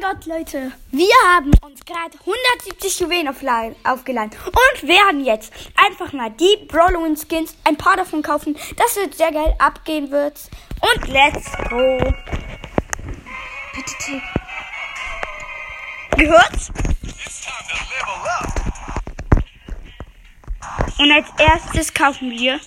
mein Gott, Leute. Wir haben uns gerade 170 Juwelen aufgeladen und werden jetzt einfach mal die Brawlowin Skins, ein paar davon kaufen. Das wird sehr geil abgehen wird. Und let's go. Bitte, Tick. Gehört's? Und als erstes kaufen wir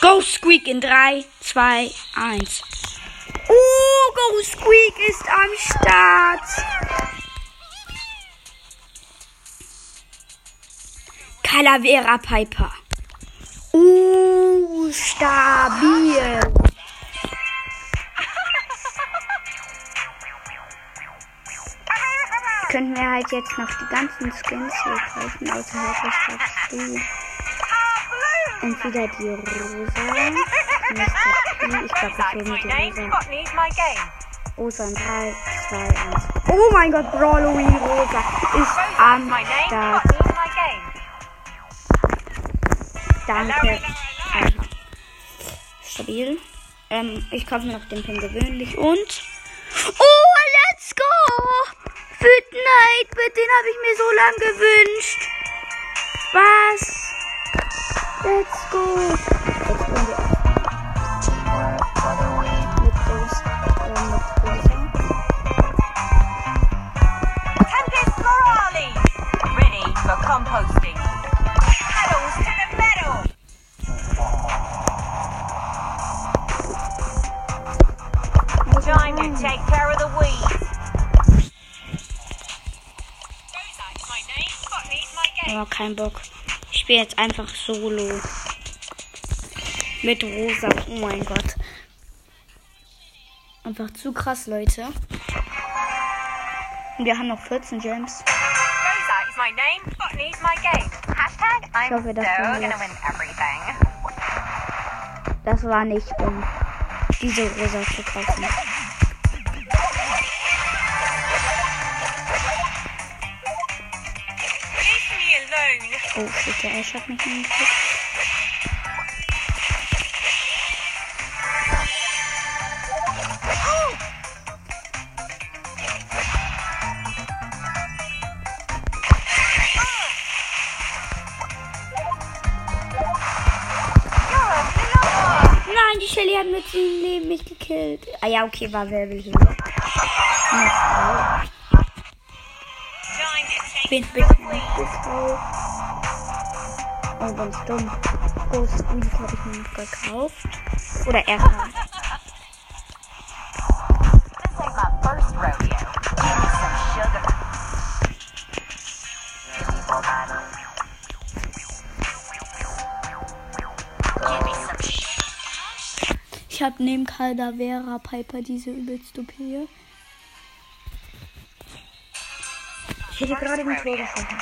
Go Squeak in 3, 2, 1. Oh, Go Squeak ist am Start. Calavera Piper. Uh, stabil. Könnten wir halt jetzt noch die ganzen Skins hier kaufen, außer halt du? Entweder die rosa, ich glaube, rosa. My game. Rosa in 3, 2, 1. Oh mein Gott, Brawloween Rosa ist am Start. Danke. Alter. Stabil. Ähm, ich kaufe mir noch den Pin gewöhnlich und. Oh, let's go! Fortnite, den habe ich mir so lang gewünscht. Was? Let's go. Game. Aber kein Bock. Ich spiele jetzt einfach solo. Mit Rosa. Oh mein Gott. Einfach zu krass, Leute. Und wir haben noch 14 Gems. Rosa is my name. Botany's my game. Hashtag I'm hoffe, das so war gonna jetzt- win everything. Das war nicht, um diese Rosa zu kaufen. Oh, shit, der Ash hat mich hingekriegt. Nein, die Shelly hat mit sieben Leben mich gekillt. Ah ja, okay, war Wirbelhöhe. Time to Bin bisschen nicht drauf. Oh, ganz dumm. Ghost Squeak habe ich mir gekauft. Oder er sugar. Ich habe neben Caldavera Piper diese übelst OP. Ich hätte gerade ein Tor geschossen.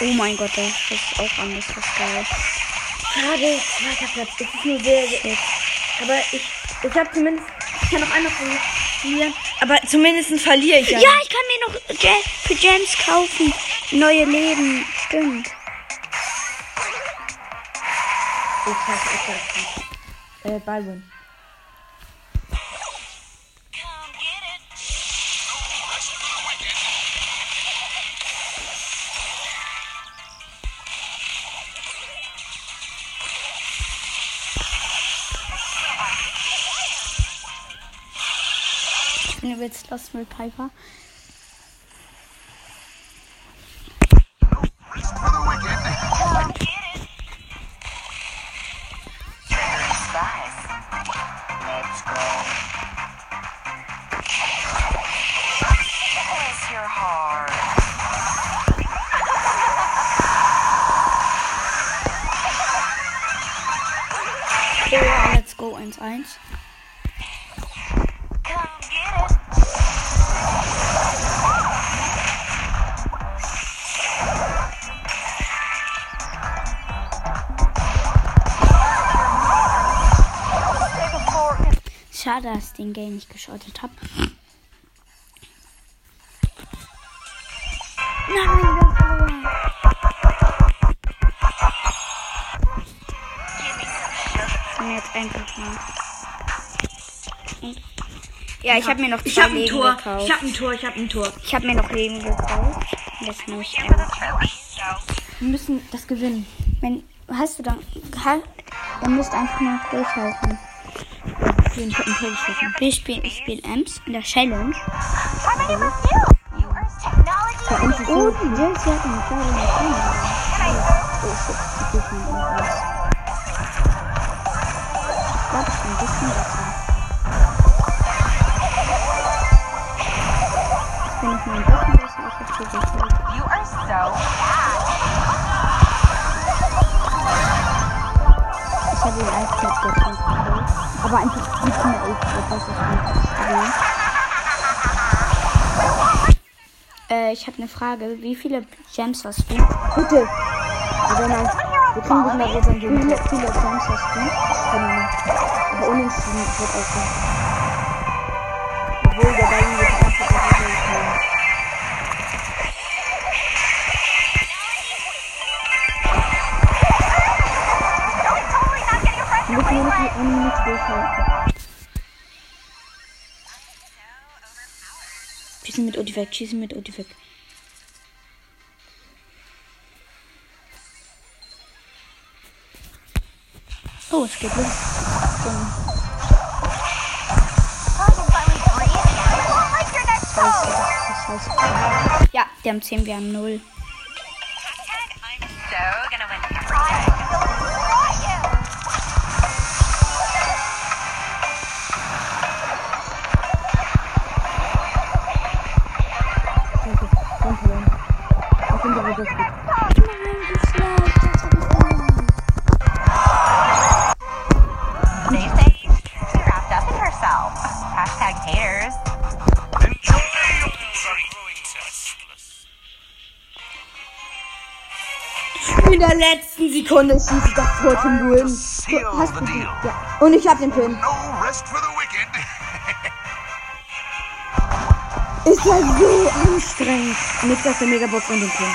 Oh mein Gott, das ist auch anders was geil. Schade, zweiter Platz. Es ist nur sehr, sehr echt. Aber ich, ich habe zumindest, ich kann noch einmal verlieren. Aber zumindest verliere ich ja. Ja, ich kann mir noch Jam für Gems kaufen. Neue Leben, stimmt. Ich hasse ich nicht. Äh, Byron. Übelst lost mit Piper. Let's go 1-1. Schade, dass ich den Game nicht geschottet habe. Nein, wir verloren. Und jetzt einfach mal. Ja, ich habe mir noch Ich zwei ein Leben Tor. gekauft. Ich habe ein Tor. Ich habe ein Tor. Ich habe mir noch Leben gekauft. Das muss. So, Wir müssen das gewinnen. Wenn, hast du dann, dann musst du einfach nur noch durchhalten. Ich habe ein Tor geschossen. Wir spielen, ich spiele Ems in der Challenge. Bei uns ist Oh, die Jens, die hatten eine kleine Maschine. Oh shit, ich gehe von ihm aus. Ich glaube, ich bin ein bisschen besser. Ich bin noch mal ein bisschen besser, ich hab gekillt. You are so bad. Ich habe den Eisplatz gekillt. Aber einfach nicht mehr ich, das ist einfach Äh, ich habe eine Frage. Wie viele Gems hast du? bitte. Also nein, wir kriegen nicht mehr und Wie viele, viele Gems hast du? Aber unentschieden wird auch so. Obwohl der Ball wird einfach eine Minute durchhalten. Schießen mit Odi weg, schießen mit Odi weg. Oh, es geht los. Ja, die haben 10, wir haben 0. I'm so In der letzten Sekunde schieße ich das Tor zum. Seal Hast du die? Ja. Und ich hab den Pin. Ist ja so anstrengend. Nichts aus der Megabox und den Pin.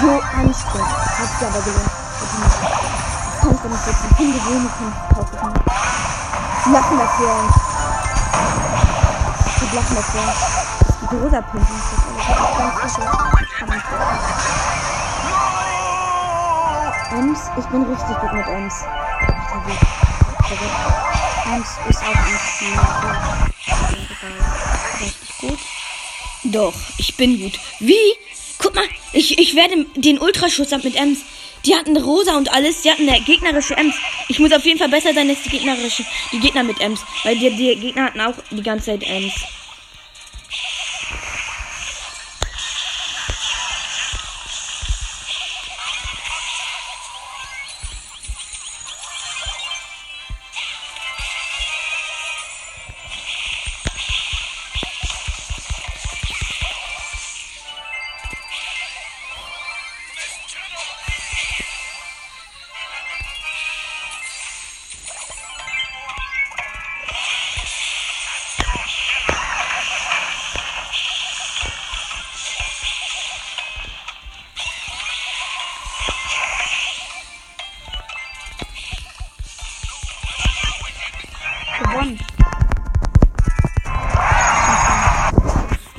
So anstrengend. Hat sich aber. Kann ich damit jetzt einen Pin gewöhnen, kann ich kaufe ich nicht. Die lachen dafür. Die lachen dafür. Rosa Pin. Ems, ich bin richtig gut mit Ems. Eins ist auch. Richtig gut. Doch, ich bin gut. Wie? Guck mal, ich, ich werde den Ultraschuss ab mit Ems. Die hatten rosa und alles, die hatten eine gegnerische Ems. Ich muss auf jeden Fall besser sein als die gegnerische, die Gegner mit Ems. Weil die, die Gegner hatten auch die ganze Zeit Ems.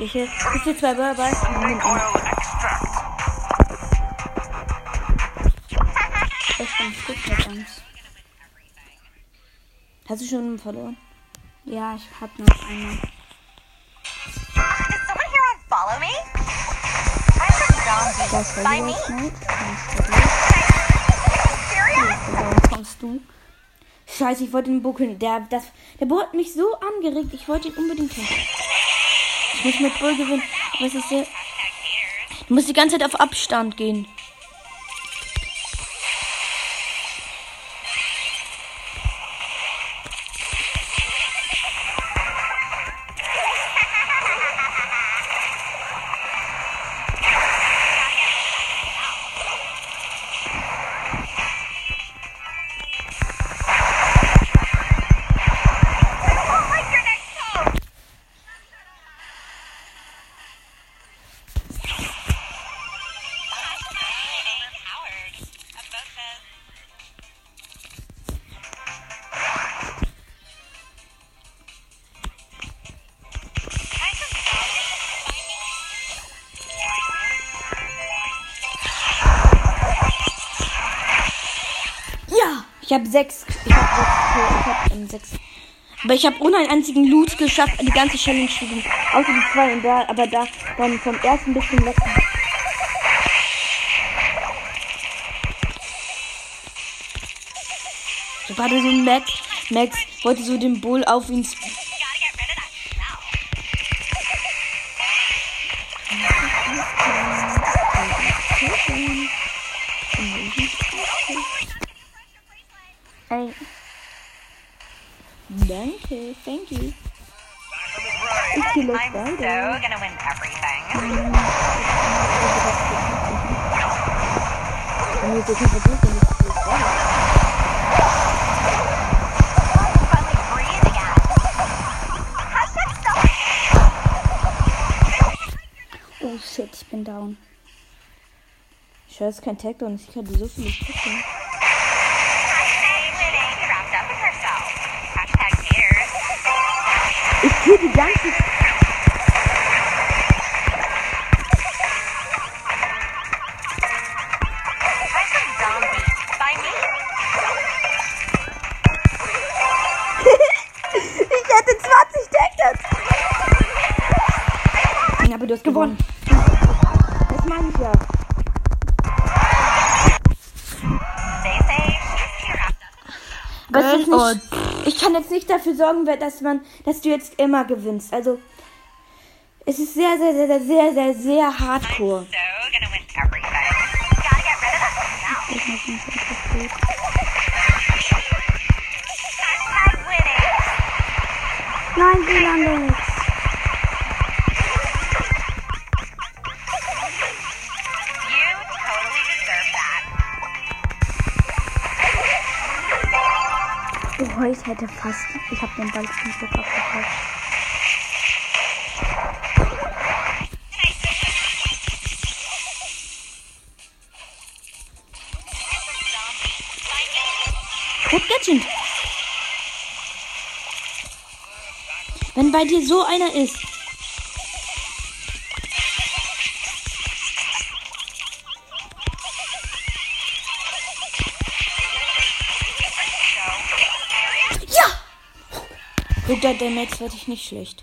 Ich hier, ich hier zwei Burger. Das ist ganz gut mit uns. Hast du schon verloren? Ja, ich hab noch eine. Does someone here want to follow me? I'm the zombie. Das war me? kommst du? Scheiße, ich wollte ihn buckeln. Der, das, der Bo hat mich so angeregt. Ich wollte ihn unbedingt haben. Ich muss mit Bull gewinnen. Aber es ist sehr. Du musst die ganze Zeit auf Abstand gehen. Sechs. Ich habe sechs. Ich habe ähm, sechs. Aber ich habe ohne einen einzigen Loot geschafft, die ganze Challenge zu gewinnen. Außer die zwei und da, aber da dann vom ersten bis zum letzten. War da so ein Max. Max wollte so den Bull auf ihn. Ey, Danke, thank you. ich I'm so gonna win everything. Und ich. Finally breathe again. Hashtag self. Oh shit, ich bin down. Ich höre, es ist kein Tag und ich hatte so viele Stücke. 20 Decked. Ja, aber du hast gewonnen. Das meine ich ja. Aber es ist nicht, ich kann jetzt nicht dafür sorgen, dass man, dass du jetzt immer gewinnst. Also es ist sehr, sehr, sehr, sehr, sehr, sehr, sehr hardcore. So gonna win everything. Hätte fast. Ich habe den Ball zum Glück abgekauft. Gut Gadget. Wenn bei dir so einer ist. Der Max wird dich nicht schlecht.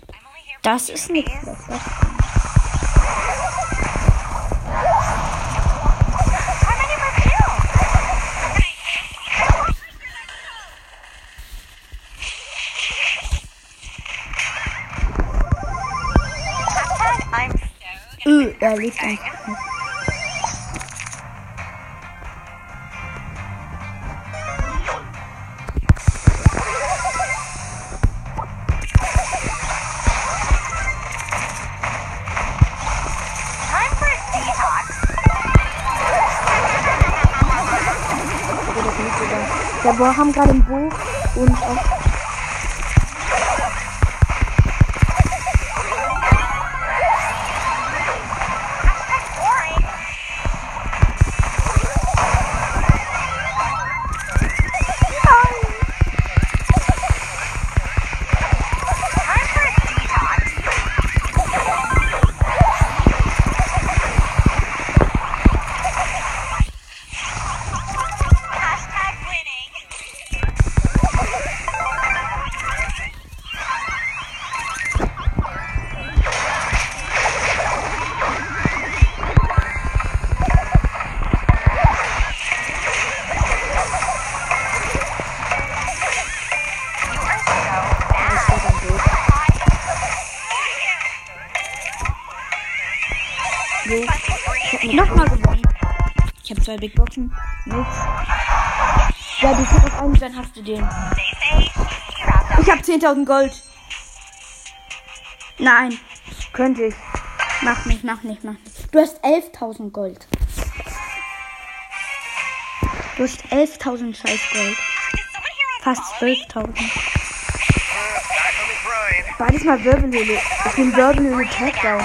Das ist nichts Öh, er lebt einfach Wir haben gerade ein Buch und auch. Zwei Big Boxen. Nix. Ja, du kriegst auf einen, dann hast du den. Ich habe 10.000 Gold. Nein, könnte ich. Mach nicht, mach nicht, mach nicht. Du hast 11.000 Gold. Du hast 11.000 scheiß Gold. Fast follow me? 12.000. Back on the grind. Beides mal Wirbelhöhle. Ich bin Wirbelhöhle Takedown.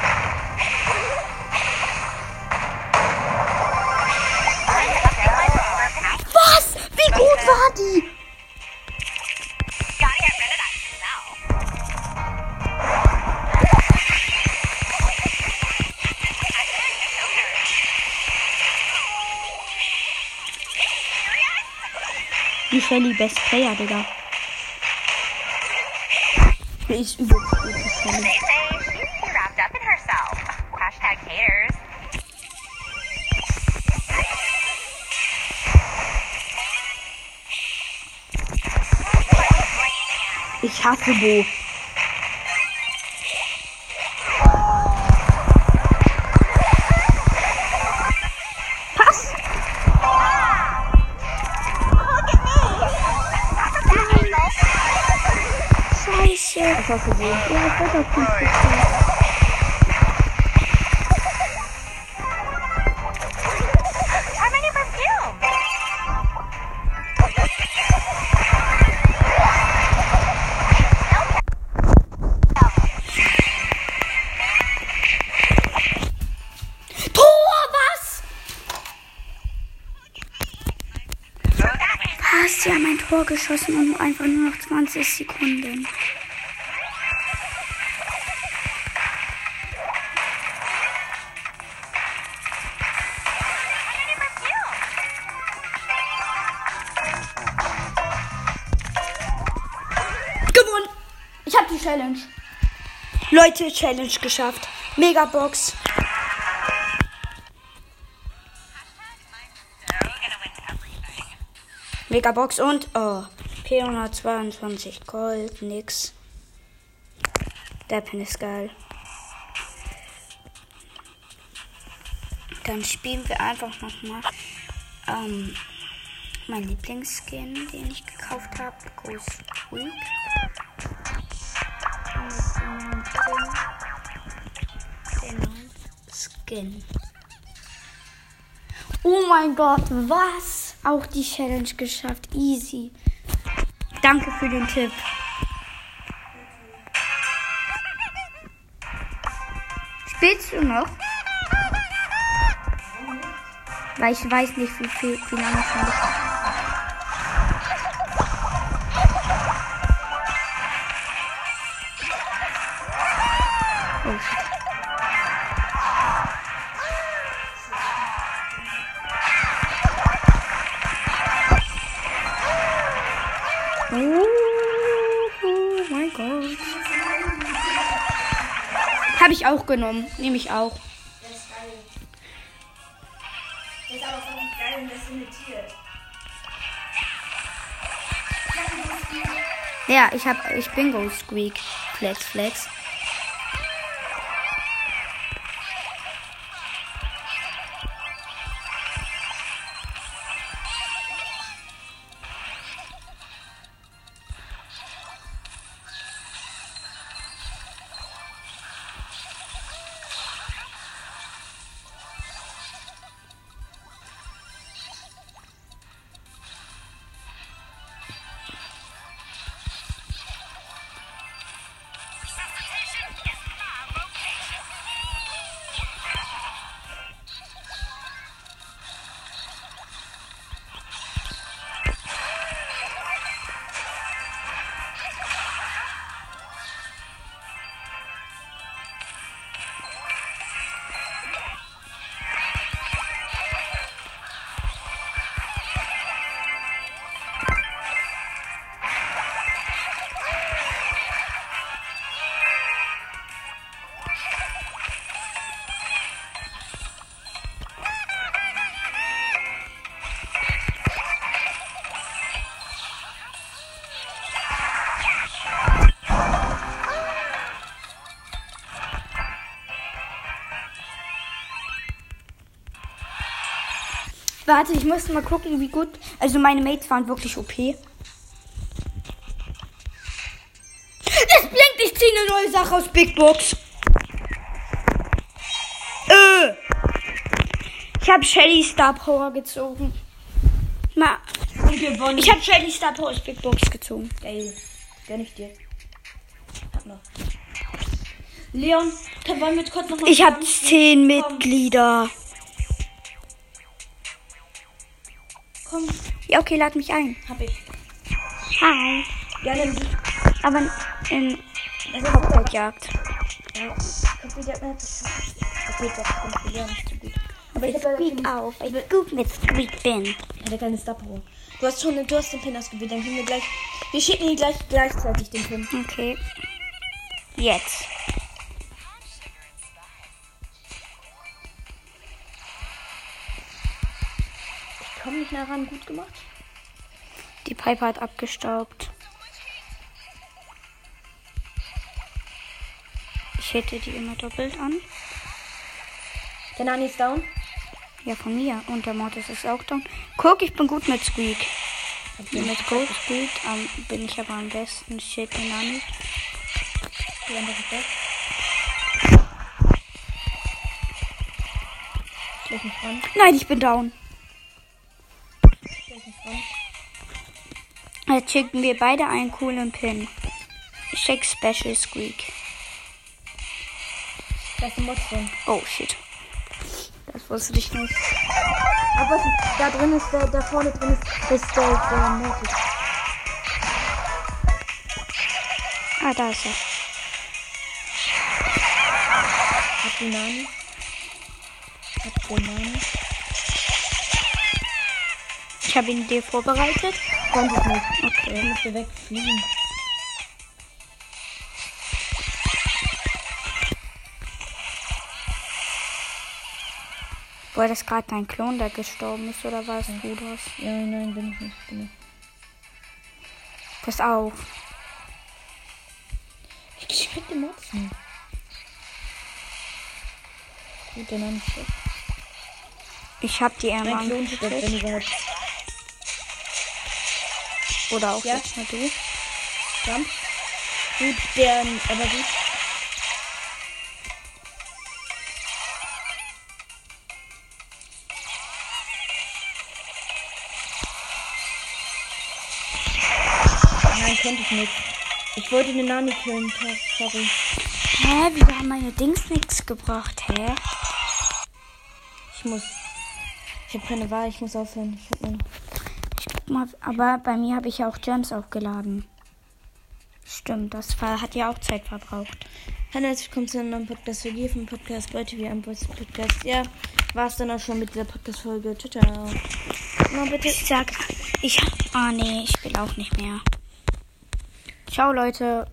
Shelly Best Player, Digga. Die ist die Shelly. Ich hasse Bo. Hasse Bo. Ja, ich. Tor, was? Was? Sie haben ein Tor geschossen und einfach nur noch 20 Sekunden. Leute, Challenge geschafft. Megabox. Megabox und oh, P122 Gold, nix. Der Pin ist geil. Dann spielen wir einfach nochmal ähm, mein Lieblingsskin, den ich gekauft habe. Ghost Week. Skin. Oh mein Gott, was? Auch die Challenge geschafft. Easy. Danke für den Tipp. Spielst du noch? Weil ich weiß nicht, wie, viel, wie lange schon das Habe ich auch genommen. Nehme ich auch. Ja, ich hab, ich bin Ghost Squeak. Flex, flex. Warte, ich muss mal gucken, wie gut. Also meine Mates waren wirklich OP. Es blinkt, ich ziehe eine neue Sache aus Big Box. Äh. Ich habe Shelly Star Power gezogen. Ma, Und gewonnen. ich habe Shelly Star Power aus Big Box gezogen. Geil. Gönn ich dir. Hab noch. Leon wollen wir kurz noch mal Ich habe zehn Mitglieder. Komm, Ja, okay, lad mich ein. hab ich. Hi. Ja, dann Aber in also, Hauptjagd. Ja, Kaffee, der hat das Okay, doch, kommt ja nicht so gut. Aber ich habe Squeak auf, weil ich gut mit Squeak bin. Ja, der kleine Star Pro. Du hast schon du hast den Pin ausgewählt, dann können wir gleich. Wir schicken ihn gleich gleichzeitig den Pin. Okay. Jetzt. Komme nicht nah ran, gut gemacht. Die Pipe hat abgestaubt. Ich hätte die immer doppelt an. Der Nani ist down. Ja, von mir. Und der Mortis ist auch down. Guck, ich bin gut mit Squeak. Mit Gold Squeak ähm, bin ich aber am besten. Shit, den Nani. Die andere ist weg. Nein, ich bin down. Jetzt schicken wir beide einen coolen Pin. Ich check Special Squeak. Da ist ein Mod drin. Oh, shit. Das wusste ich nicht. Aber was da drin ist, da, da vorne drin ist, ist der, der Mortis. Ah, da ist er. Hat die Nani. Hat den Nani. Ich habe ihn dir vorbereitet. Konnte ich nicht. Er Okay. musste wegfliegen. War das gerade dein Klon, der gestorben ist, oder war es du das? Ja, nein, bin ich nicht. Bin ich. Pass auf. Ich krieg den nicht. Gut, der Nani ist. Ich hab die Mein Emma Klon überhaupt. Oder auch Ja. jetzt nur du. Jump. Gut, der, aber gut. Nein, konnte ich nicht. Ich wollte den Nani killen, sorry. Hä, wieso haben meine Dings nichts gebracht, hä? Ich muss. Ich habe keine Wahl, ich muss aufhören. Ich hab meine mal, aber bei mir habe ich ja auch Gems aufgeladen. Stimmt, das hat ja auch Zeit verbraucht. Hallo, herzlich willkommen zu einem neuen Podcast für vom Podcast bei TV am Podcast. Ja, war es dann auch schon mit dieser Podcast-Folge. Ciao. Na, bitte. Ich sag, ich, ah nee, ich will auch nicht mehr. Ciao, Leute.